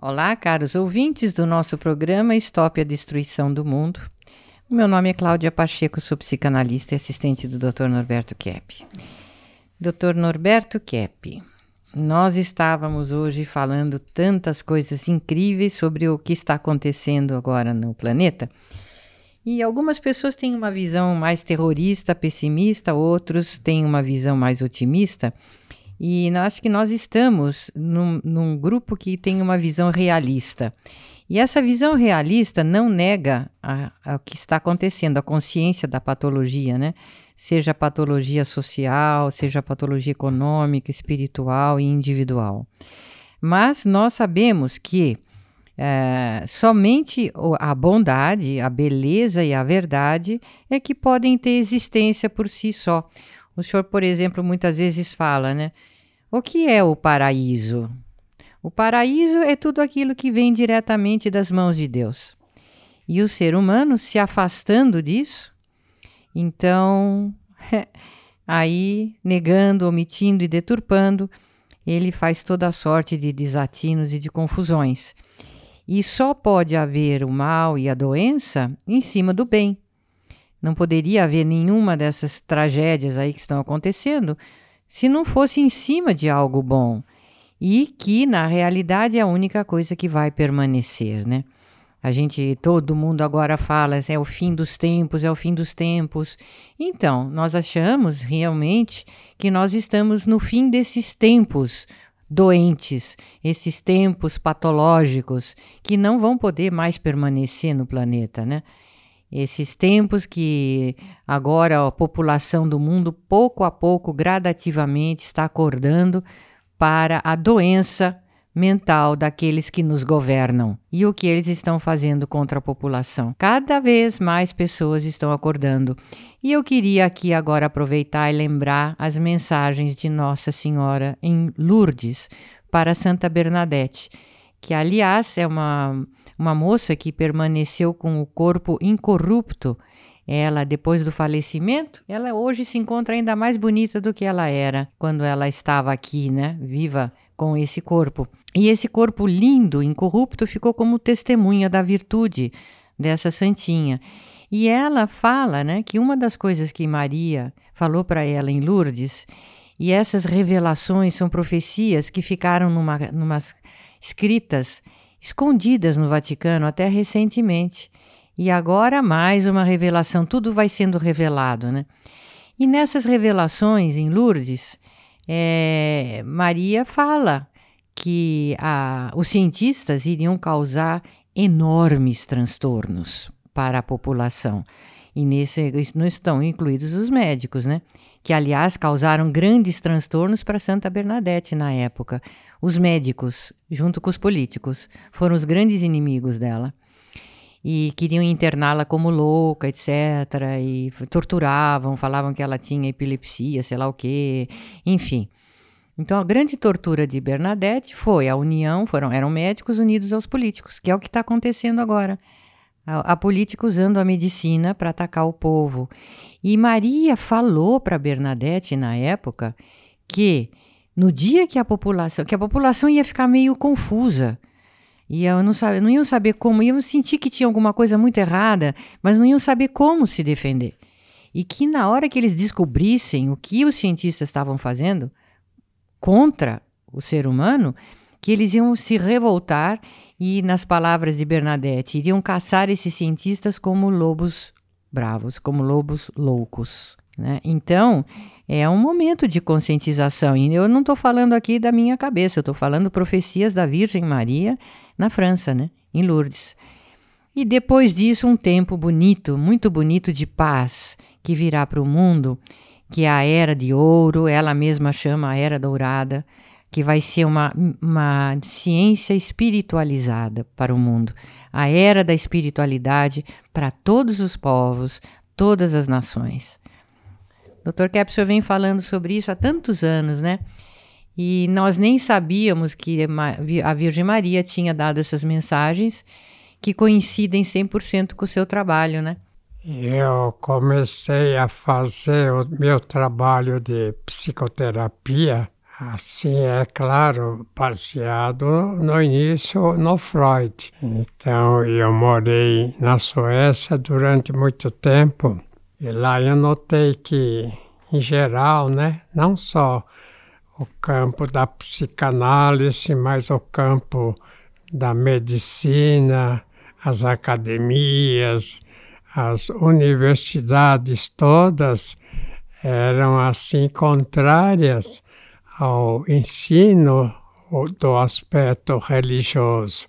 Olá, caros ouvintes do nosso programa Stop a Destruição do Mundo. O meu nome é Cláudia Pacheco, sou psicanalista e assistente do Dr. Norberto Kepp. Dr. Norberto Kepp, nós estávamos hoje falando tantas coisas incríveis sobre o que está acontecendo agora no planeta. E algumas pessoas têm uma visão mais terrorista, pessimista, outros têm uma visão mais otimista. E acho que nós estamos num, num grupo que tem uma visão realista. E essa visão realista não nega o que está acontecendo, a consciência da patologia, né? Seja patologia social, seja patologia econômica, espiritual e individual. Mas nós sabemos que é, somente a bondade, a beleza e a verdade é que podem ter existência por si só. O senhor, por exemplo, muitas vezes fala, né? O que é o paraíso? O paraíso é tudo aquilo que vem diretamente das mãos de Deus. E o ser humano se afastando disso, então, aí, negando, omitindo e deturpando, ele faz toda a sorte de desatinos e de confusões. E só pode haver o mal e a doença em cima do bem. Não poderia haver nenhuma dessas tragédias aí que estão acontecendo se não fosse em cima de algo bom e que na realidade é a única coisa que vai permanecer, né? A gente, todo mundo agora fala, é o fim dos tempos, é o fim dos tempos. Então, nós achamos realmente que nós estamos no fim desses tempos doentes, esses tempos patológicos que não vão poder mais permanecer no planeta, né? Esses tempos que agora a população do mundo, pouco a pouco, gradativamente, está acordando para a doença mental daqueles que nos governam e o que eles estão fazendo contra a população. Cada vez mais pessoas estão acordando. E eu queria aqui agora aproveitar e lembrar as mensagens de Nossa Senhora em Lourdes para Santa Bernadette, que aliás é uma uma moça que permaneceu com o corpo incorrupto. Ela, depois do falecimento, ela hoje se encontra ainda mais bonita do que ela era quando ela estava aqui, né, viva com esse corpo. E esse corpo lindo, incorrupto, ficou como testemunha da virtude dessa santinha. E ela fala, né, que uma das coisas que Maria falou para ela em Lourdes, e essas revelações são profecias que ficaram numa, numas escritas escondidas no Vaticano até recentemente. E agora mais uma revelação, tudo vai sendo revelado, né? E nessas revelações em Lourdes, é, Maria fala que a, os cientistas iriam causar enormes transtornos para a população. E nesse não estão incluídos os médicos, né? Que, aliás, causaram grandes transtornos para Santa Bernadette na época. Os médicos, junto com os políticos, foram os grandes inimigos dela. E queriam interná-la como louca, etc. E torturavam, falavam que ela tinha epilepsia, sei lá o quê. Enfim. Então, a grande tortura de Bernadette foi a união, foram, eram médicos unidos aos políticos, que é o que está acontecendo agora a, a política usando a medicina para atacar o povo. E Maria falou para Bernadette na época que no dia que a população, que a população ia ficar meio confusa, e não, sabe, não iam saber como, iam sentir que tinha alguma coisa muito errada, mas não iam saber como se defender. E que na hora que eles descobrissem o que os cientistas estavam fazendo contra o ser humano, que eles iam se revoltar e, nas palavras de Bernadette, iriam caçar esses cientistas como lobos bravos, como lobos loucos. Né? Então, é um momento de conscientização. E eu não estou falando aqui da minha cabeça, eu estou falando profecias da Virgem Maria na França, né? em Lourdes. E depois disso, um tempo bonito, muito bonito de paz que virá para o mundo, que é a Era de Ouro, ela mesma chama a Era Dourada que vai ser uma, uma ciência espiritualizada para o mundo. A era da espiritualidade para todos os povos, todas as nações. Dr. Kepser vem falando sobre isso há tantos anos, né? E nós nem sabíamos que a Virgem Maria tinha dado essas mensagens que coincidem 100% com o seu trabalho, né? Eu comecei a fazer o meu trabalho de psicoterapia Assim, é claro, baseado no início no Freud. Então, eu morei na Suécia durante muito tempo e lá eu notei que, em geral, né, não só o campo da psicanálise, mas o campo da medicina, as academias, as universidades todas eram assim contrárias ao ensino do aspecto religioso.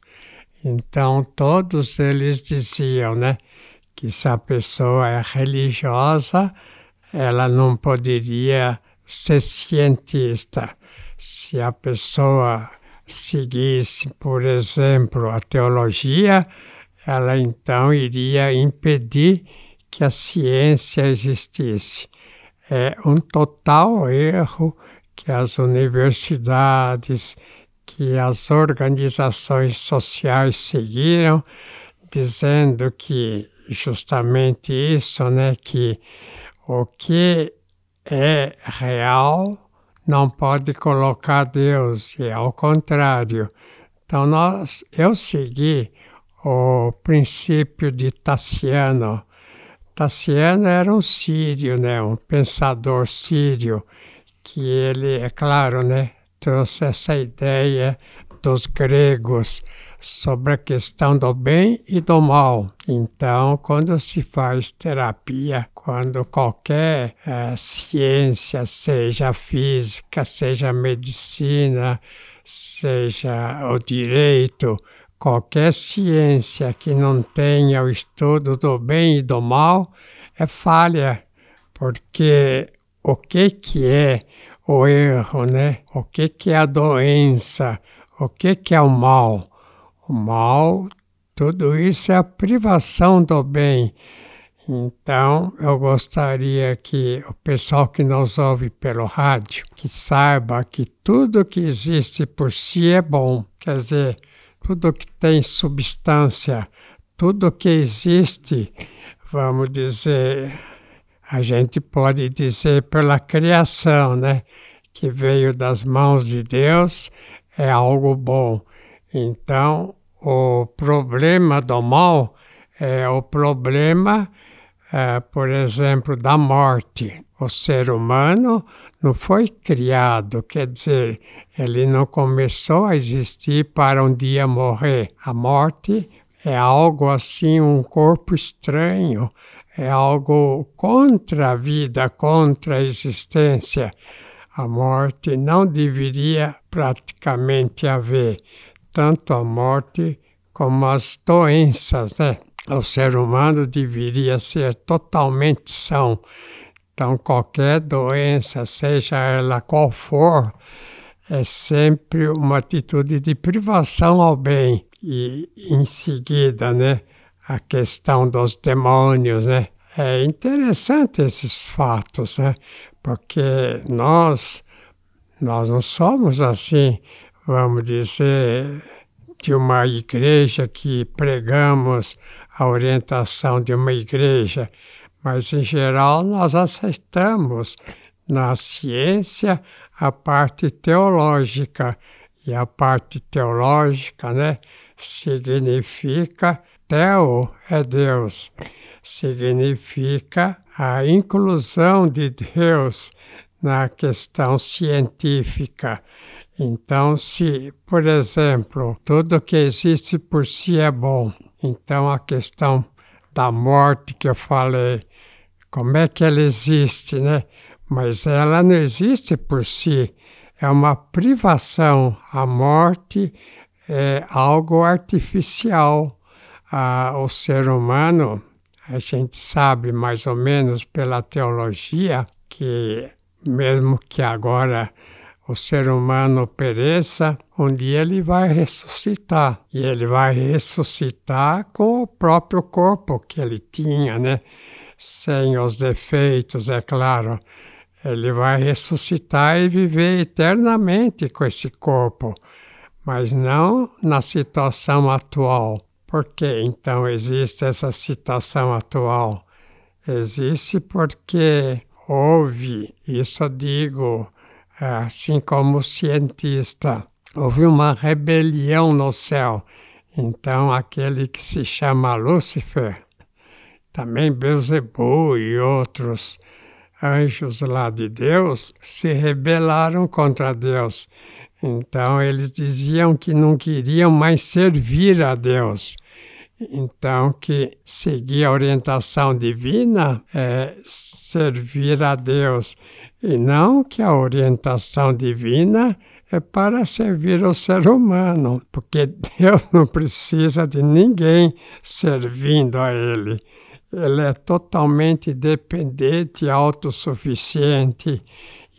Então todos eles diziam, né, que se a pessoa é religiosa, ela não poderia ser cientista. Se a pessoa seguisse, por exemplo, a teologia, ela então iria impedir que a ciência existisse. É um total erro que as universidades, que as organizações sociais seguiram, dizendo que justamente isso, né, que o que é real não pode colocar Deus, e ao contrário. Então nós, eu segui o princípio de Tassiano. Tassiano era um sírio, né, um pensador sírio, que ele, é claro, né, trouxe essa ideia dos gregos sobre a questão do bem e do mal. Então, quando se faz terapia, quando qualquer uh, ciência, seja física, seja medicina, seja o direito, qualquer ciência que não tenha o estudo do bem e do mal é falha, porque o que que é o erro, né? O que que é a doença? O que que é o mal? O mal, tudo isso é a privação do bem. Então, eu gostaria que o pessoal que nos ouve pelo rádio, que saiba que tudo que existe por si é bom. Quer dizer, tudo que tem substância, tudo que existe, vamos dizer, a gente pode dizer pela criação, né? Que veio das mãos de Deus, é algo bom. Então, o problema do mal é o problema, é, por exemplo, da morte. O ser humano não foi criado, quer dizer, ele não começou a existir para um dia morrer. A morte é algo assim, um corpo estranho, é algo contra a vida, contra a existência. A morte não deveria praticamente haver, tanto a morte como as doenças, né? O ser humano deveria ser totalmente são. Então, qualquer doença, seja ela qual for, é sempre uma atitude de privação ao bem. E em seguida, né? A questão dos demônios, né? É interessante esses fatos, né? Porque nós, nós não somos assim, vamos dizer, de uma igreja que pregamos a orientação de uma igreja, mas em geral nós aceitamos na ciência a parte teológica e a parte teológica, né, significa Theo é Deus, significa a inclusão de Deus na questão científica. Então, se, por exemplo, tudo que existe por si é bom, então a questão da morte que eu falei, como é que ela existe, né? Mas ela não existe por si, é uma privação. A morte é algo artificial ah, o ser humano, a gente sabe mais ou menos pela teologia que, mesmo que agora o ser humano pereça, um dia ele vai ressuscitar. E ele vai ressuscitar com o próprio corpo que ele tinha, né? Sem os defeitos, é claro. Ele vai ressuscitar e viver eternamente com esse corpo, mas não na situação atual. Por que então existe essa situação atual? Existe porque houve, isso digo assim como cientista. Houve uma rebelião no céu. Então, aquele que se chama Lúcifer, também Beuzebu e outros anjos lá de Deus, se rebelaram contra Deus. Então, eles diziam que não queriam mais servir a Deus. Então, que seguir a orientação divina é servir a Deus, e não que a orientação divina é para servir o ser humano, porque Deus não precisa de ninguém servindo a Ele. Ele é totalmente dependente, autossuficiente,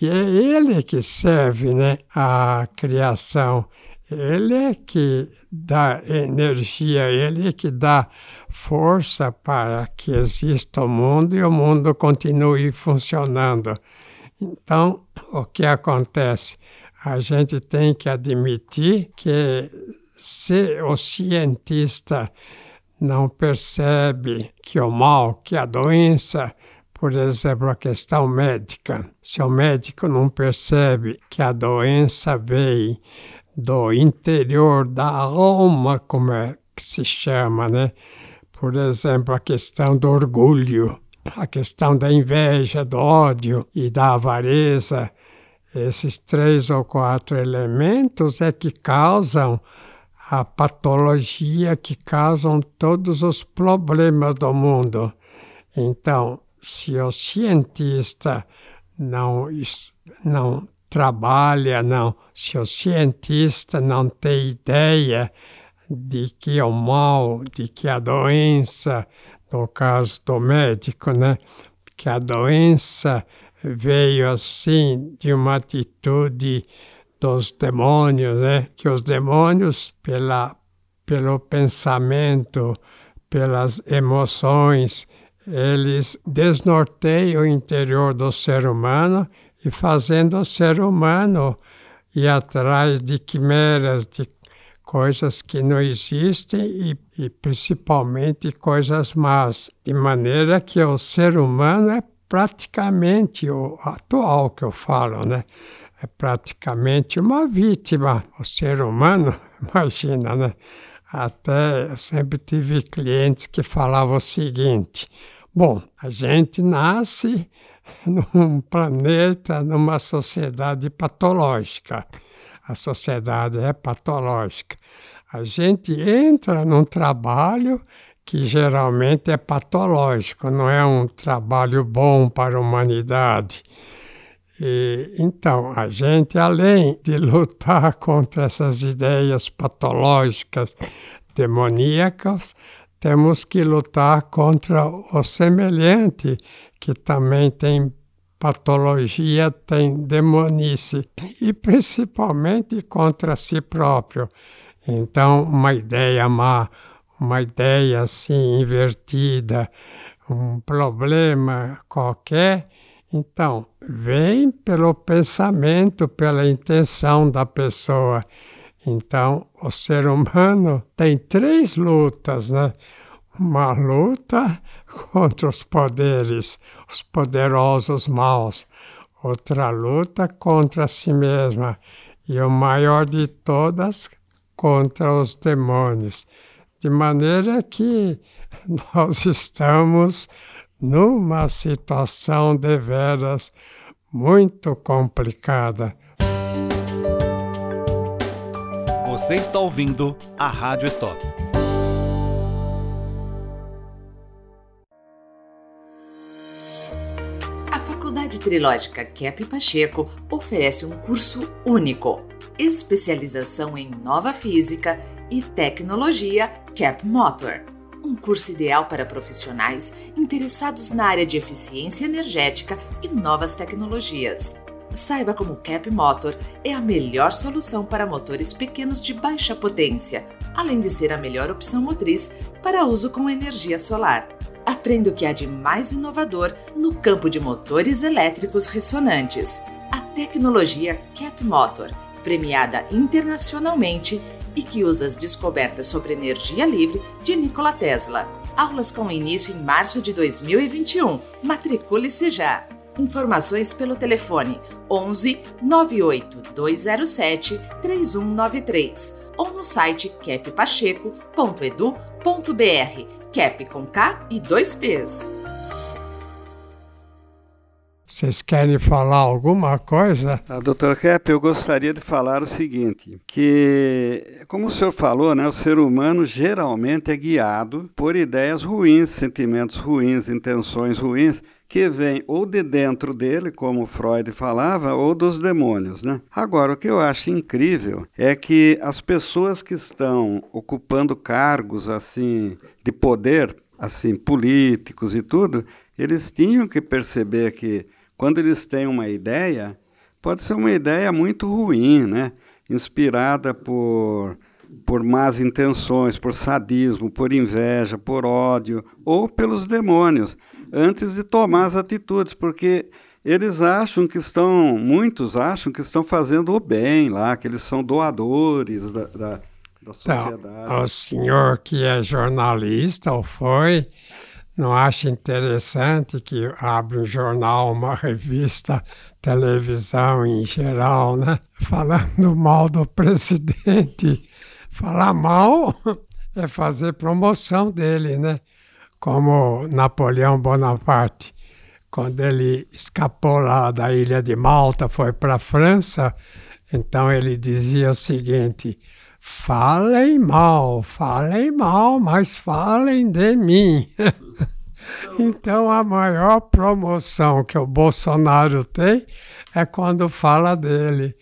e é Ele que serve né, a criação. Ele é que dá energia, ele é que dá força para que exista o mundo e o mundo continue funcionando. Então, o que acontece? A gente tem que admitir que se o cientista não percebe que o mal, que a doença, por exemplo, a questão médica, se o médico não percebe que a doença veio do interior da alma, como é que se chama, né? Por exemplo, a questão do orgulho, a questão da inveja, do ódio e da avareza. Esses três ou quatro elementos é que causam a patologia, que causam todos os problemas do mundo. Então, se o cientista não, não trabalha, não. Se o cientista não tem ideia de que o mal, de que a doença, no caso do médico, né, que a doença veio assim de uma atitude dos demônios, né, que os demônios pela pelo pensamento, pelas emoções, eles desnorteiam o interior do ser humano e fazendo o ser humano ir atrás de quimeras, de coisas que não existem e, e principalmente coisas más, de maneira que o ser humano é praticamente o atual que eu falo, né? É praticamente uma vítima. O ser humano, imagina, né? Até eu sempre tive clientes que falavam o seguinte: bom, a gente nasce num planeta, numa sociedade patológica. A sociedade é patológica. A gente entra num trabalho que geralmente é patológico, não é um trabalho bom para a humanidade. E, então, a gente, além de lutar contra essas ideias patológicas, demoníacas, temos que lutar contra o semelhante, que também tem patologia, tem demonice, e principalmente contra si próprio. Então, uma ideia má, uma ideia assim invertida, um problema qualquer, então, vem pelo pensamento, pela intenção da pessoa. Então, o ser humano tem três lutas, né? Uma luta contra os poderes, os poderosos maus. Outra luta contra si mesma. E o maior de todas, contra os demônios. De maneira que nós estamos numa situação deveras muito complicada. Você está ouvindo a Rádio Stop. A Faculdade Trilógica Cap Pacheco oferece um curso único, especialização em nova física e tecnologia Cap Motor. Um curso ideal para profissionais interessados na área de eficiência energética e novas tecnologias Saiba como o Cap Motor é a melhor solução para motores pequenos de baixa potência, além de ser a melhor opção motriz para uso com energia solar. Aprenda o que há de mais inovador no campo de motores elétricos ressonantes. A tecnologia Cap Motor, premiada internacionalmente e que usa as descobertas sobre energia livre de Nikola Tesla. Aulas com início em março de 2021. Matricule-se já! Informações pelo telefone 11 98 207 3193 ou no site cappacheco.edu.br. Cap com K e dois P's. Vocês querem falar alguma coisa? A doutora Kepp, eu gostaria de falar o seguinte, que, como o senhor falou, né, o ser humano geralmente é guiado por ideias ruins, sentimentos ruins, intenções ruins, que vêm ou de dentro dele, como Freud falava, ou dos demônios. Né? Agora, o que eu acho incrível é que as pessoas que estão ocupando cargos assim de poder, assim políticos e tudo, eles tinham que perceber que quando eles têm uma ideia, pode ser uma ideia muito ruim, né? inspirada por, por más intenções, por sadismo, por inveja, por ódio ou pelos demônios, antes de tomar as atitudes, porque eles acham que estão, muitos acham que estão fazendo o bem lá, que eles são doadores da, da, da sociedade. Então, o senhor que é jornalista ou foi, não acha interessante que abre um jornal, uma revista, televisão em geral, né? Falando mal do presidente. Falar mal é fazer promoção dele, né? Como Napoleão Bonaparte, quando ele escapou lá da ilha de Malta, foi para a França, então ele dizia o seguinte: falem mal, falem mal, mas falem de mim. Então a maior promoção que o Bolsonaro tem é quando fala dele.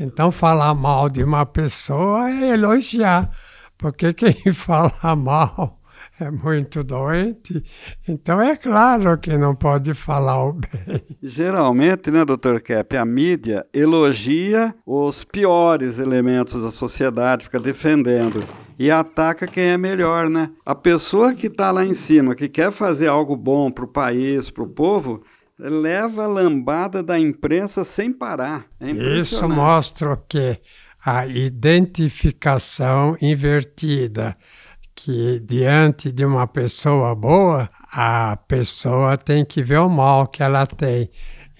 Então falar mal de uma pessoa é elogiar, porque quem fala mal é muito doente, então é claro que não pode falar o bem. Geralmente, né, doutor Kepp, a mídia elogia os piores elementos da sociedade, fica defendendo e ataca quem é melhor, né? A pessoa que está lá em cima, que quer fazer algo bom para o país, para o povo, leva a lambada da imprensa sem parar. É Isso mostra o que a identificação invertida que diante de uma pessoa boa, a pessoa tem que ver o mal que ela tem.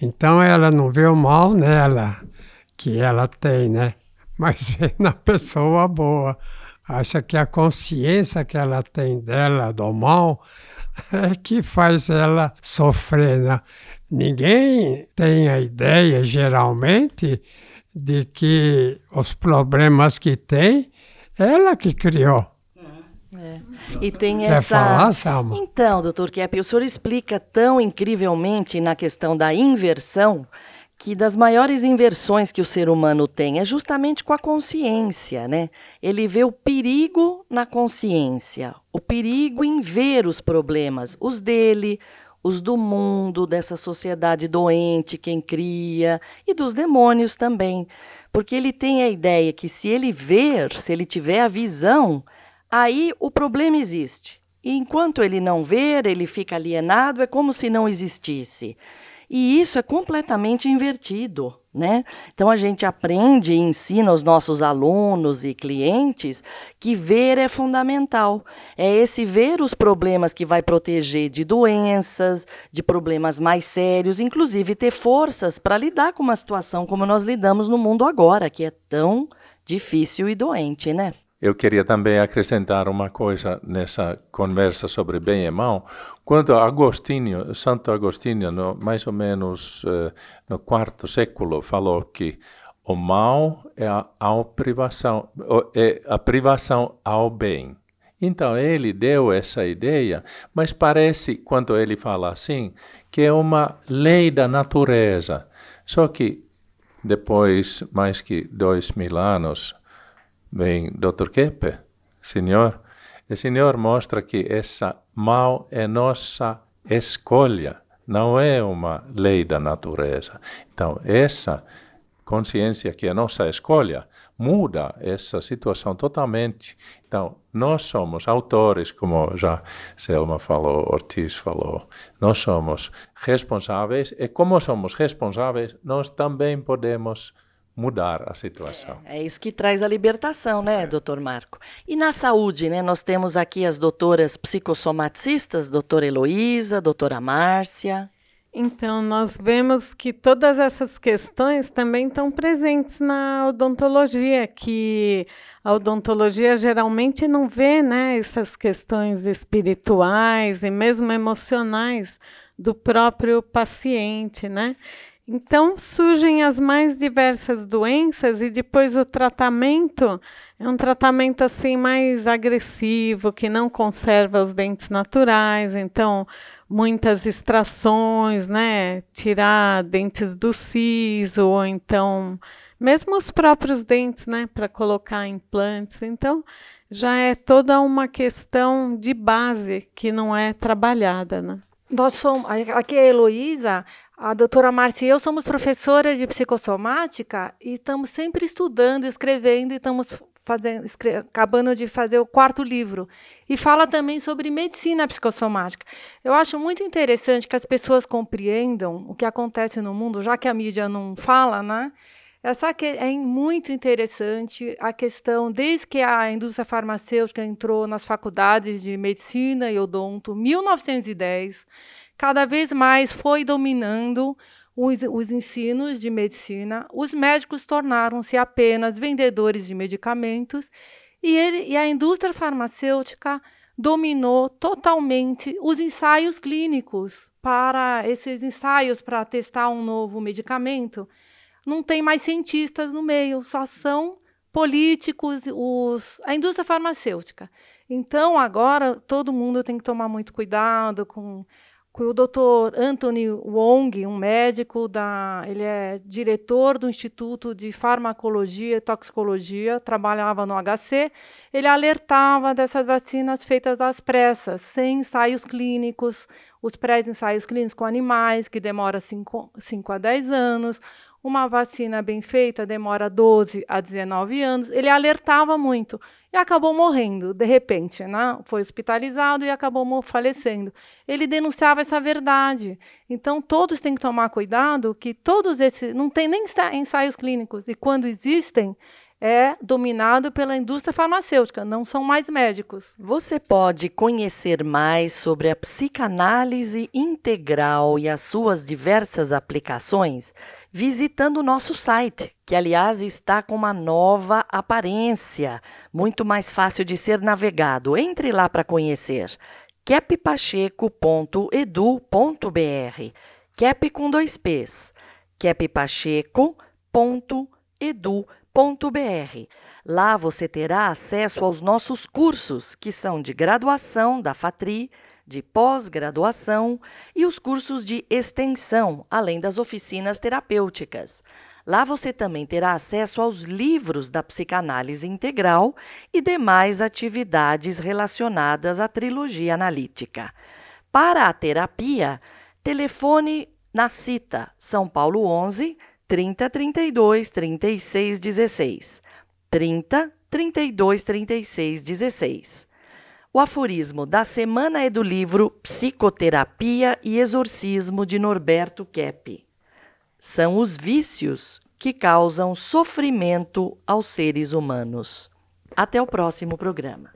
Então ela não vê o mal nela que ela tem, né? Mas vê na pessoa boa. Acha que a consciência que ela tem dela do mal é que faz ela sofrer. Né? Ninguém tem a ideia, geralmente, de que os problemas que tem, ela que criou. E tem Quer essa. falar, Salma? Então, doutor Kepp, o senhor explica tão incrivelmente na questão da inversão que das maiores inversões que o ser humano tem é justamente com a consciência, né? Ele vê o perigo na consciência, o perigo em ver os problemas, os dele, os do mundo, dessa sociedade doente, quem cria, e dos demônios também. Porque ele tem a ideia que se ele ver, se ele tiver a visão, aí o problema existe. E enquanto ele não ver, ele fica alienado, é como se não existisse. E isso é completamente invertido. Né? Então a gente aprende e ensina aos nossos alunos e clientes que ver é fundamental. É esse ver os problemas que vai proteger de doenças, de problemas mais sérios, inclusive ter forças para lidar com uma situação como nós lidamos no mundo agora, que é tão difícil e doente, né? Eu queria também acrescentar uma coisa nessa conversa sobre bem e mal. Quando Agostinho, Santo Agostinho, no, mais ou menos uh, no quarto século, falou que o mal é a, a, privação, é a privação ao bem. Então ele deu essa ideia, mas parece, quando ele fala assim, que é uma lei da natureza. Só que depois, mais que dois mil anos, vem Dr. Keppe, senhor, o senhor mostra que essa mal é nossa escolha, não é uma lei da natureza. Então, essa consciência que é nossa escolha muda essa situação totalmente. Então, nós somos autores, como já Selma falou, Ortiz falou, nós somos responsáveis e como somos responsáveis, nós também podemos mudar a situação. É, é, isso que traz a libertação, né, doutor Marco? E na saúde, né, nós temos aqui as doutoras psicossomaticistas, doutora Heloísa, doutora Márcia. Então, nós vemos que todas essas questões também estão presentes na odontologia, que a odontologia geralmente não vê né, essas questões espirituais e mesmo emocionais do próprio paciente, né? Então surgem as mais diversas doenças e depois o tratamento é um tratamento assim mais agressivo, que não conserva os dentes naturais, então muitas extrações, né? Tirar dentes do siso ou então mesmo os próprios dentes, né, para colocar implantes. Então, já é toda uma questão de base que não é trabalhada, né? Nós somos, aqui é a Heloísa, a doutora Márcia e eu somos professoras de psicossomática e estamos sempre estudando, escrevendo e estamos fazendo, acabando de fazer o quarto livro. E fala também sobre medicina psicossomática. Eu acho muito interessante que as pessoas compreendam o que acontece no mundo, já que a mídia não fala, né? Essa é muito interessante a questão, desde que a indústria farmacêutica entrou nas faculdades de medicina e odonto, 1910, cada vez mais foi dominando os, os ensinos de medicina. Os médicos tornaram-se apenas vendedores de medicamentos e, ele, e a indústria farmacêutica dominou totalmente os ensaios clínicos para esses ensaios para testar um novo medicamento não tem mais cientistas no meio, só são políticos, os, a indústria farmacêutica. Então, agora, todo mundo tem que tomar muito cuidado com, com o Dr. Anthony Wong, um médico, da, ele é diretor do Instituto de Farmacologia e Toxicologia, trabalhava no HC. Ele alertava dessas vacinas feitas às pressas, sem ensaios clínicos, os pré-ensaios clínicos com animais, que demora 5 a 10 anos, uma vacina bem feita demora 12 a 19 anos. Ele alertava muito e acabou morrendo, de repente, né? Foi hospitalizado e acabou falecendo. Ele denunciava essa verdade. Então, todos têm que tomar cuidado que todos esses. Não tem nem ensaios clínicos. E quando existem, é dominado pela indústria farmacêutica, não são mais médicos. Você pode conhecer mais sobre a psicanálise integral e as suas diversas aplicações visitando o nosso site, que aliás está com uma nova aparência, muito mais fácil de ser navegado. Entre lá para conhecer keppacheco.edu.br. Kep com dois P's. keppacheco.edu.br www.fatric.br. Lá você terá acesso aos nossos cursos, que são de graduação da FATRI, de pós-graduação e os cursos de extensão, além das oficinas terapêuticas. Lá você também terá acesso aos livros da psicanálise integral e demais atividades relacionadas à trilogia analítica. Para a terapia, telefone na CITA São Paulo 11 30 32 36 16. 30 32 36 16. O aforismo da semana é do livro Psicoterapia e Exorcismo de Norberto Kepp. São os vícios que causam sofrimento aos seres humanos. Até o próximo programa.